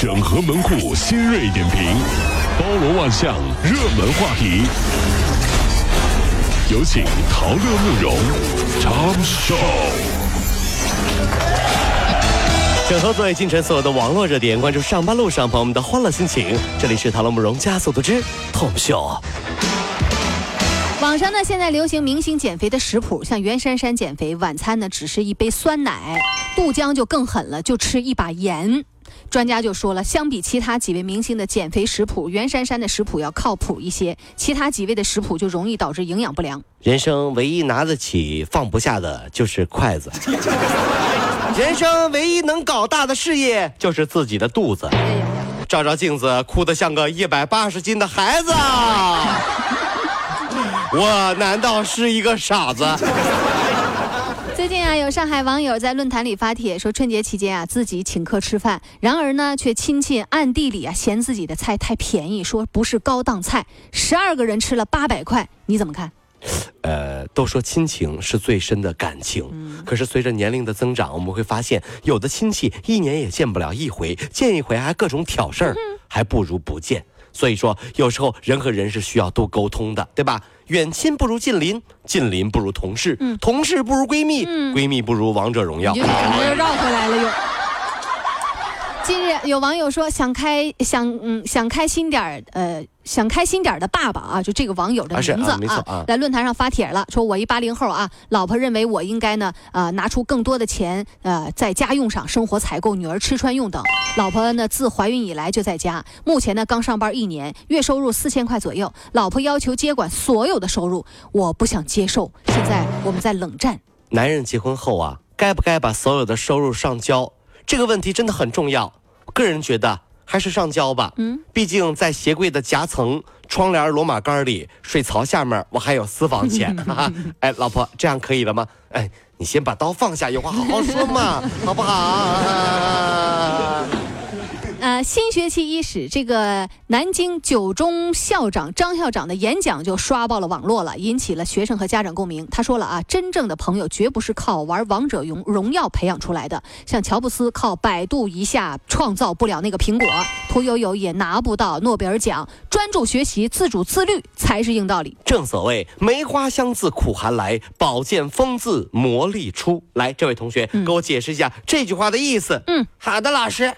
整合门户新锐点评，包罗万象，热门话题。有请陶乐慕容长寿。整合最近城所有的网络热点，关注上班路上朋友们的欢乐心情。这里是陶乐慕容加速度之 Tom Show。网上呢，现在流行明星减肥的食谱，像袁姗姗减肥，晚餐呢只是一杯酸奶，杜江就更狠了，就吃一把盐。专家就说了，相比其他几位明星的减肥食谱，袁姗姗的食谱要靠谱一些，其他几位的食谱就容易导致营养不良。人生唯一拿得起放不下的就是筷子，人生唯一能搞大的事业就是自己的肚子。照照镜子，哭得像个一百八十斤的孩子。我难道是一个傻子？最近啊，有上海网友在论坛里发帖说，春节期间啊，自己请客吃饭，然而呢，却亲戚暗地里啊嫌自己的菜太便宜，说不是高档菜，十二个人吃了八百块，你怎么看？呃，都说亲情是最深的感情，可是随着年龄的增长，我们会发现，有的亲戚一年也见不了一回，见一回还各种挑事儿，还不如不见。所以说，有时候人和人是需要多沟通的，对吧？远亲不如近邻，近邻不如同事，同事不如闺蜜，闺蜜不如王者荣耀。又绕回来了又。近日有网友说想开想嗯想开心点儿呃想开心点儿的爸爸啊，就这个网友的名字啊，在论坛上发帖了，说我一八零后啊，老婆认为我应该呢呃拿出更多的钱呃在家用上，生活采购、女儿吃穿用等。老婆呢自怀孕以来就在家，目前呢刚上班一年，月收入四千块左右。老婆要求接管所有的收入，我不想接受。现在我们在冷战。男人结婚后啊，该不该把所有的收入上交？这个问题真的很重要。个人觉得还是上交吧，嗯，毕竟在鞋柜的夹层、窗帘、罗马杆里、水槽下面，我还有私房钱。哎，老婆，这样可以了吗？哎，你先把刀放下，有话好好说嘛，好不好？呃，新学期伊始，这个南京九中校长张校长的演讲就刷爆了网络了，引起了学生和家长共鸣。他说了啊，真正的朋友绝不是靠玩王者荣荣耀培养出来的，像乔布斯靠百度一下创造不了那个苹果，屠呦呦也拿不到诺贝尔奖。专注学习，自主自律才是硬道理。正所谓梅花香自苦寒来，宝剑锋自磨砺出。来，这位同学，给我解释一下这句话的意思。嗯，好的，老师。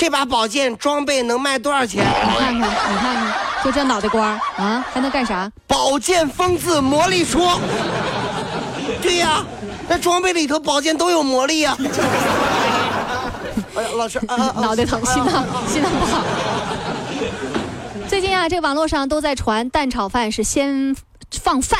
这把宝剑装备能卖多少钱？你看看，你看看，就这脑袋瓜啊，还能干啥？宝剑锋自磨砺出。对呀，那装备里头宝剑都有魔力呀。哎呀，老师，啊脑袋疼，心脏心脏不好。最近啊，这网络上都在传蛋炒饭是先放饭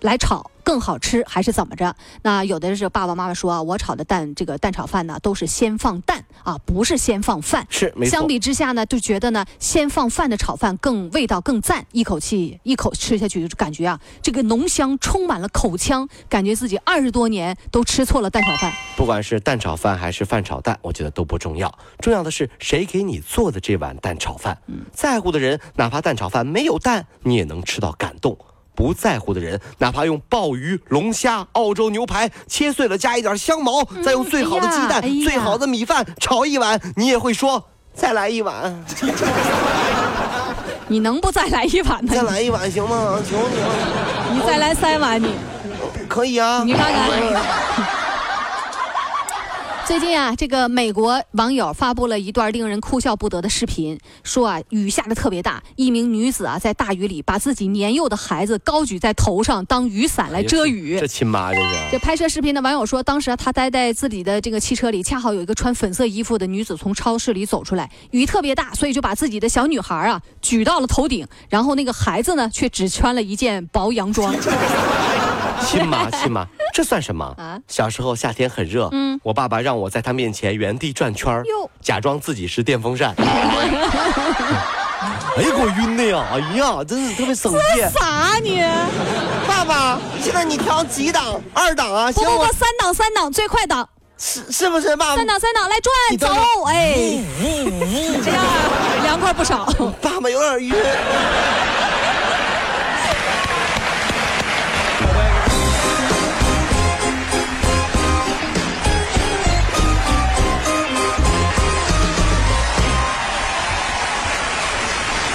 来炒。更好吃还是怎么着？那有的是爸爸妈妈说啊，我炒的蛋这个蛋炒饭呢，都是先放蛋啊，不是先放饭。是，没错。相比之下呢，就觉得呢，先放饭的炒饭更味道更赞，一口气一口吃下去就感觉啊，这个浓香充满了口腔，感觉自己二十多年都吃错了蛋炒饭。不管是蛋炒饭还是饭炒蛋，我觉得都不重要，重要的是谁给你做的这碗蛋炒饭。嗯，在乎的人，哪怕蛋炒饭没有蛋，你也能吃到感动。不在乎的人，哪怕用鲍鱼、龙虾、澳洲牛排切碎了，加一点香茅，再用最好的鸡蛋、最好的米饭炒一碗，你也会说再来一碗。你能不再来一碗吗？再来一碗行吗？求你了。你再来三碗，你可以啊。你看看。最近啊，这个美国网友发布了一段令人哭笑不得的视频，说啊，雨下的特别大，一名女子啊在大雨里把自己年幼的孩子高举在头上当雨伞来遮雨。这亲妈这是。这拍摄视频的网友说，当时他待在自己的这个汽车里，恰好有一个穿粉色衣服的女子从超市里走出来，雨特别大，所以就把自己的小女孩啊举到了头顶，然后那个孩子呢却只穿了一件薄洋装。亲妈，亲妈。这算什么啊？小时候夏天很热，嗯，我爸爸让我在他面前原地转圈儿，假装自己是电风扇。哎呀，给我晕的呀！哎呀，真是特别省电。啥你？爸爸，现在你调几档？二档啊？不不不，三档三档，最快档。是是不是？爸爸。三档三档，来转走。哎，哎呀，凉快不少。爸爸有点晕。